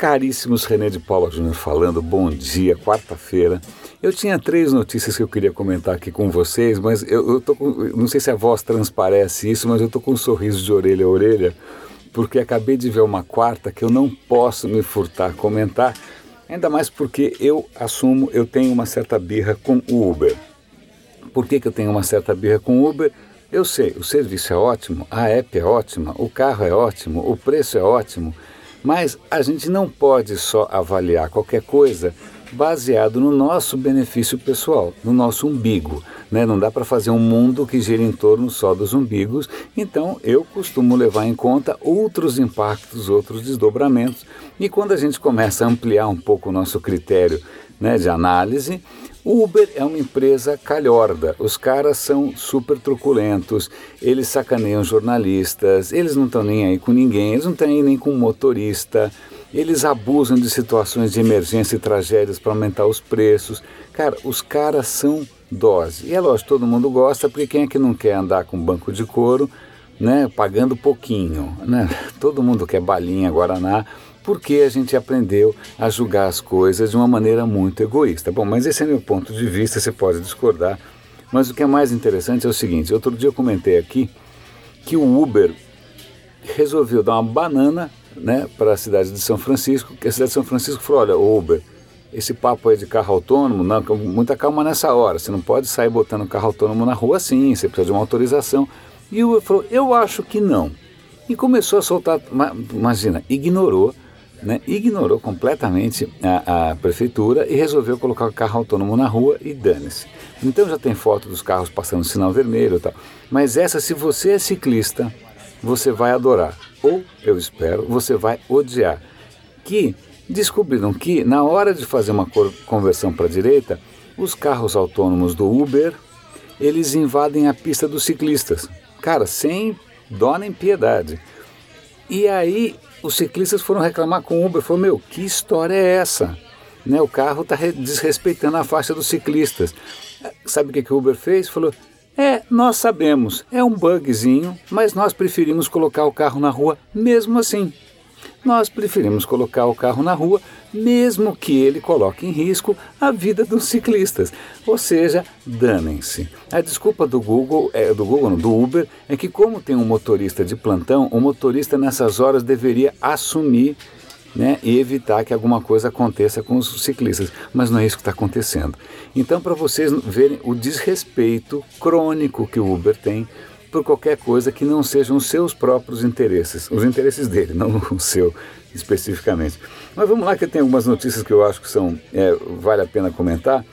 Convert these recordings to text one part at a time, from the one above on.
Caríssimos, René de Paula Júnior falando, bom dia, quarta-feira. Eu tinha três notícias que eu queria comentar aqui com vocês, mas eu, eu tô com, não sei se a voz transparece isso, mas eu tô com um sorriso de orelha a orelha, porque acabei de ver uma quarta que eu não posso me furtar comentar, ainda mais porque eu assumo, eu tenho uma certa birra com o Uber. Por que, que eu tenho uma certa birra com o Uber? Eu sei, o serviço é ótimo, a app é ótima, o carro é ótimo, o preço é ótimo, mas a gente não pode só avaliar qualquer coisa baseado no nosso benefício pessoal, no nosso umbigo. Né? Não dá para fazer um mundo que gira em torno só dos umbigos, então eu costumo levar em conta outros impactos, outros desdobramentos. E quando a gente começa a ampliar um pouco o nosso critério né, de análise, Uber é uma empresa calhorda, os caras são super truculentos, eles sacaneiam jornalistas, eles não estão nem aí com ninguém, eles não estão nem com motorista, eles abusam de situações de emergência e tragédias para aumentar os preços. Cara, os caras são dose. E é lógico, todo mundo gosta, porque quem é que não quer andar com banco de couro, né, pagando pouquinho, né? Todo mundo quer balinha, guaraná, porque a gente aprendeu a julgar as coisas de uma maneira muito egoísta. Bom, mas esse é meu ponto de vista, você pode discordar. Mas o que é mais interessante é o seguinte: outro dia eu comentei aqui que o Uber resolveu dar uma banana né, para a cidade de São Francisco, que a cidade de São Francisco falou: olha, Uber, esse papo aí de carro autônomo, não, muita calma nessa hora, você não pode sair botando carro autônomo na rua assim, você precisa de uma autorização. E o Uber falou: eu acho que não. E começou a soltar, imagina, ignorou né, ignorou completamente a, a, prefeitura e resolveu colocar o carro autônomo na rua e dane-se. Então já tem foto dos carros passando sinal vermelho e tal. Mas essa, se você é ciclista, você vai adorar. Ou, eu espero, você vai odiar. Que descobriram que na hora de fazer uma conversão para a direita, os carros autônomos do Uber, eles invadem a pista dos ciclistas. Cara, sem dó nem piedade. E aí os ciclistas foram reclamar com o Uber, falou, meu, que história é essa? Né, o carro está desrespeitando a faixa dos ciclistas. Sabe o que, que o Uber fez? Falou, é, nós sabemos, é um bugzinho, mas nós preferimos colocar o carro na rua mesmo assim nós preferimos colocar o carro na rua, mesmo que ele coloque em risco a vida dos ciclistas. Ou seja, danem-se. A desculpa do Google, é, do Google, do Uber, é que como tem um motorista de plantão, o motorista nessas horas deveria assumir né, e evitar que alguma coisa aconteça com os ciclistas. Mas não é isso que está acontecendo. Então, para vocês verem o desrespeito crônico que o Uber tem por qualquer coisa que não sejam os seus próprios interesses, os interesses dele, não o seu especificamente. Mas vamos lá que tem algumas notícias que eu acho que são é, vale a pena comentar.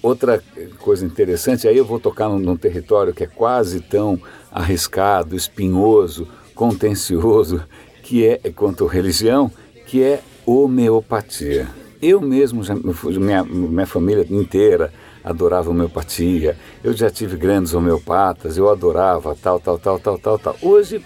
Outra coisa interessante, aí eu vou tocar num, num território que é quase tão arriscado, espinhoso, contencioso, que é quanto religião, que é homeopatia. Eu mesmo, já, minha, minha família inteira, adorava homeopatia, eu já tive grandes homeopatas, eu adorava tal, tal, tal, tal, tal, tal. Hoje,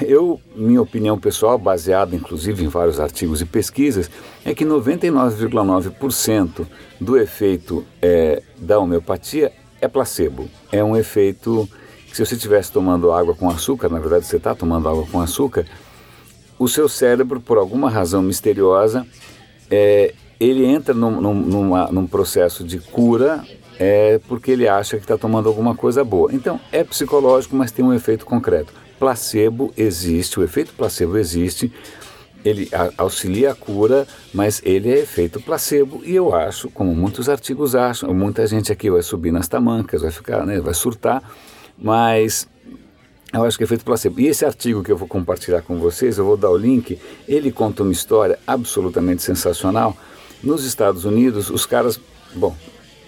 eu, minha opinião pessoal, baseada inclusive em vários artigos e pesquisas, é que 99,9% do efeito é, da homeopatia é placebo. É um efeito que se você estivesse tomando água com açúcar, na verdade você está tomando água com açúcar, o seu cérebro, por alguma razão misteriosa, é, ele entra num, num, numa, num processo de cura é porque ele acha que está tomando alguma coisa boa. Então, é psicológico, mas tem um efeito concreto. Placebo existe, o efeito placebo existe, ele auxilia a cura, mas ele é efeito placebo e eu acho, como muitos artigos acham, muita gente aqui vai subir nas tamancas, vai ficar, né, vai surtar, mas eu acho que é efeito placebo. E esse artigo que eu vou compartilhar com vocês, eu vou dar o link, ele conta uma história absolutamente sensacional nos Estados Unidos, os caras, bom,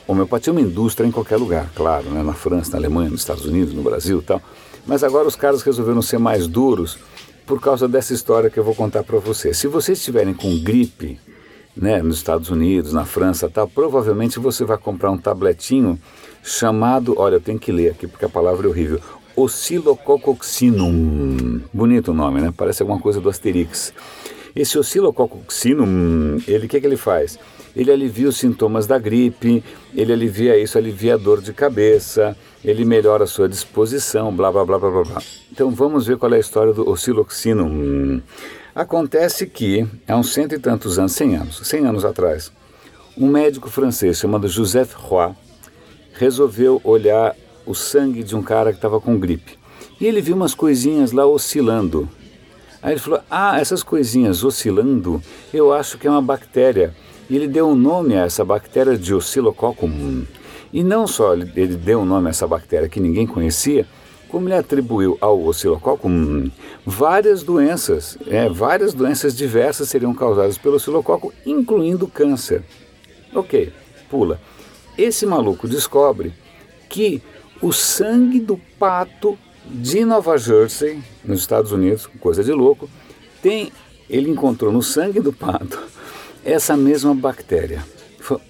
homeopatia é uma indústria em qualquer lugar, claro, né? na França, na Alemanha, nos Estados Unidos, no Brasil e tal. Mas agora os caras resolveram ser mais duros por causa dessa história que eu vou contar para vocês. Se vocês estiverem com gripe, né, nos Estados Unidos, na França, tal, provavelmente você vai comprar um tabletinho chamado, olha, eu tenho que ler aqui porque a palavra é horrível, Oscillococcinum. Bonito o nome, né? Parece alguma coisa do Asterix. Esse oscilococcinum, ele o que, que ele faz? Ele alivia os sintomas da gripe, ele alivia isso, alivia a dor de cabeça, ele melhora a sua disposição, blá blá blá blá blá. Então vamos ver qual é a história do osciloccinum. Acontece que, há uns cento e tantos anos, cem anos, cem anos atrás, um médico francês chamado Joseph Roy resolveu olhar o sangue de um cara que estava com gripe. E ele viu umas coisinhas lá oscilando. Aí ele falou: Ah, essas coisinhas oscilando, eu acho que é uma bactéria. E ele deu um nome a essa bactéria de Oscillococum. E não só ele deu um nome a essa bactéria que ninguém conhecia, como ele atribuiu ao Oscillococum várias doenças, é, várias doenças diversas seriam causadas pelo Oscilococo, incluindo câncer. Ok, pula. Esse maluco descobre que o sangue do pato de Nova Jersey, nos Estados Unidos, coisa de louco, tem, ele encontrou no sangue do pato essa mesma bactéria.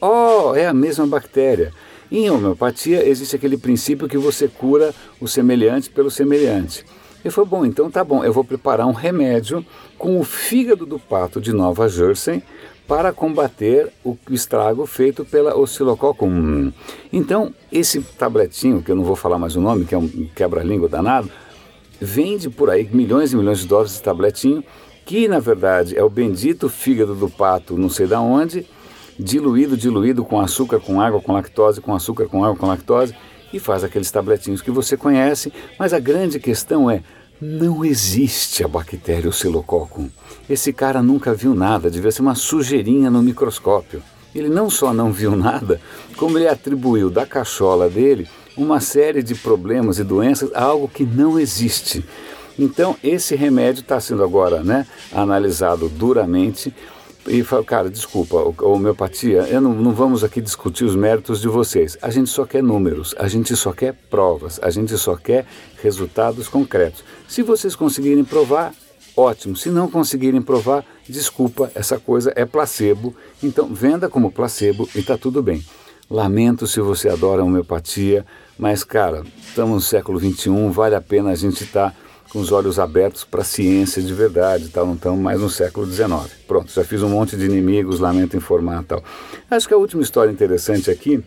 oh, é a mesma bactéria. Em homeopatia existe aquele princípio que você cura o semelhante pelo semelhante. Ele falou, bom, então tá bom, eu vou preparar um remédio com o fígado do pato de Nova Jersey para combater o estrago feito pela Oscillococum. Então, esse tabletinho, que eu não vou falar mais o nome, que é um quebra-língua danado, vende por aí milhões e milhões de dólares de tabletinho, que na verdade é o bendito fígado do pato, não sei da onde, diluído, diluído com açúcar, com água, com lactose, com açúcar, com água, com lactose, e faz aqueles tabletinhos que você conhece, mas a grande questão é não existe a bactéria Oscillococum. Esse cara nunca viu nada, devia ser uma sujeirinha no microscópio. Ele não só não viu nada, como ele atribuiu da cachola dele uma série de problemas e doenças a algo que não existe. Então, esse remédio está sendo agora né, analisado duramente e fala, cara, desculpa, homeopatia, eu não, não vamos aqui discutir os méritos de vocês. A gente só quer números, a gente só quer provas, a gente só quer resultados concretos. Se vocês conseguirem provar, ótimo. Se não conseguirem provar, desculpa, essa coisa é placebo. Então, venda como placebo e está tudo bem. Lamento se você adora homeopatia, mas, cara, estamos no século XXI, vale a pena a gente estar. Tá com os olhos abertos para a ciência de verdade, tal, não estamos mais no século XIX. Pronto, já fiz um monte de inimigos, lamento informar tal. Acho que a última história interessante aqui,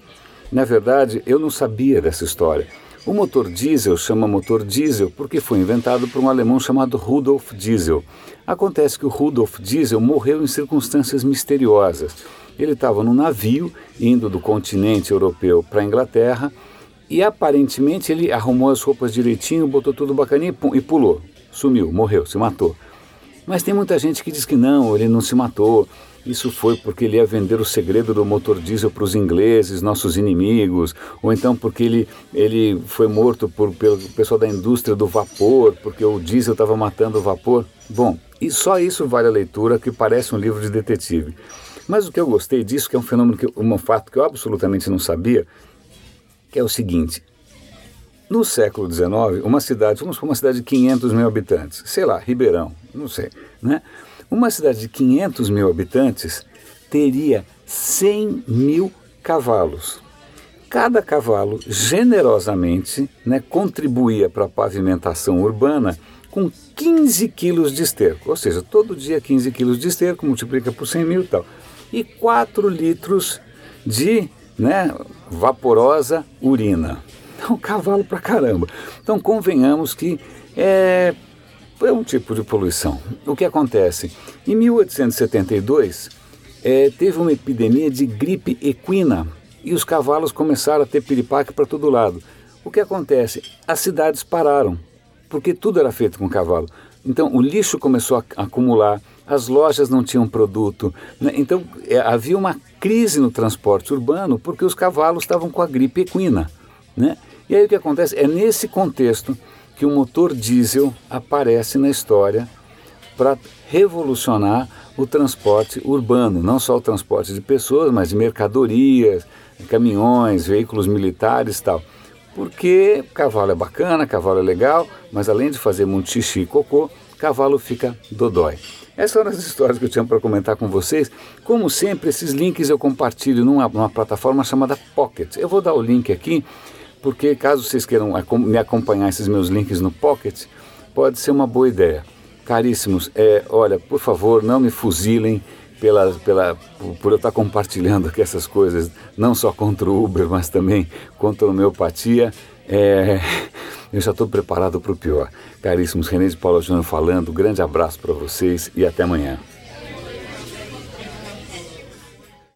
na verdade, eu não sabia dessa história. O motor diesel chama motor diesel porque foi inventado por um alemão chamado Rudolf Diesel. Acontece que o Rudolf Diesel morreu em circunstâncias misteriosas. Ele estava num navio indo do continente europeu para a Inglaterra e aparentemente ele arrumou as roupas direitinho, botou tudo bacaninho e pulou. Sumiu, morreu, se matou. Mas tem muita gente que diz que não, ele não se matou. Isso foi porque ele ia vender o segredo do motor diesel para os ingleses, nossos inimigos, ou então porque ele, ele foi morto por, pelo pessoal da indústria do vapor, porque o diesel estava matando o vapor. Bom, e só isso vale a leitura, que parece um livro de detetive. Mas o que eu gostei disso, que é um fenômeno, que, um fato que eu absolutamente não sabia, que é o seguinte: no século XIX, uma cidade, vamos para uma cidade de 500 mil habitantes, sei lá, Ribeirão, não sei, né? Uma cidade de 500 mil habitantes teria 100 mil cavalos. Cada cavalo generosamente né, contribuía para a pavimentação urbana com 15 quilos de esterco, ou seja, todo dia 15 quilos de esterco, multiplica por 100 mil e tal, e 4 litros de né, vaporosa urina. É um cavalo pra caramba. Então convenhamos que é, é um tipo de poluição. O que acontece? Em 1872 é, teve uma epidemia de gripe equina e os cavalos começaram a ter piripaque para todo lado. O que acontece? As cidades pararam, porque tudo era feito com cavalo. Então o lixo começou a acumular, as lojas não tinham produto. Né? Então é, havia uma crise no transporte urbano porque os cavalos estavam com a gripe equina. Né? E aí o que acontece? É nesse contexto que o motor diesel aparece na história para revolucionar o transporte urbano, não só o transporte de pessoas, mas de mercadorias, caminhões, veículos militares e tal. Porque cavalo é bacana, cavalo é legal, mas além de fazer muito xixi e cocô, cavalo fica dodói. Essas foram as histórias que eu tinha para comentar com vocês. Como sempre, esses links eu compartilho numa, numa plataforma chamada Pocket. Eu vou dar o link aqui, porque caso vocês queiram me acompanhar esses meus links no Pocket, pode ser uma boa ideia. Caríssimos, é, olha, por favor, não me fuzilem pela, pela, por eu estar compartilhando aqui essas coisas, não só contra o Uber, mas também contra a homeopatia. É, eu já estou preparado para o pior. Caríssimos, René de Paula Júnior falando, grande abraço para vocês e até amanhã.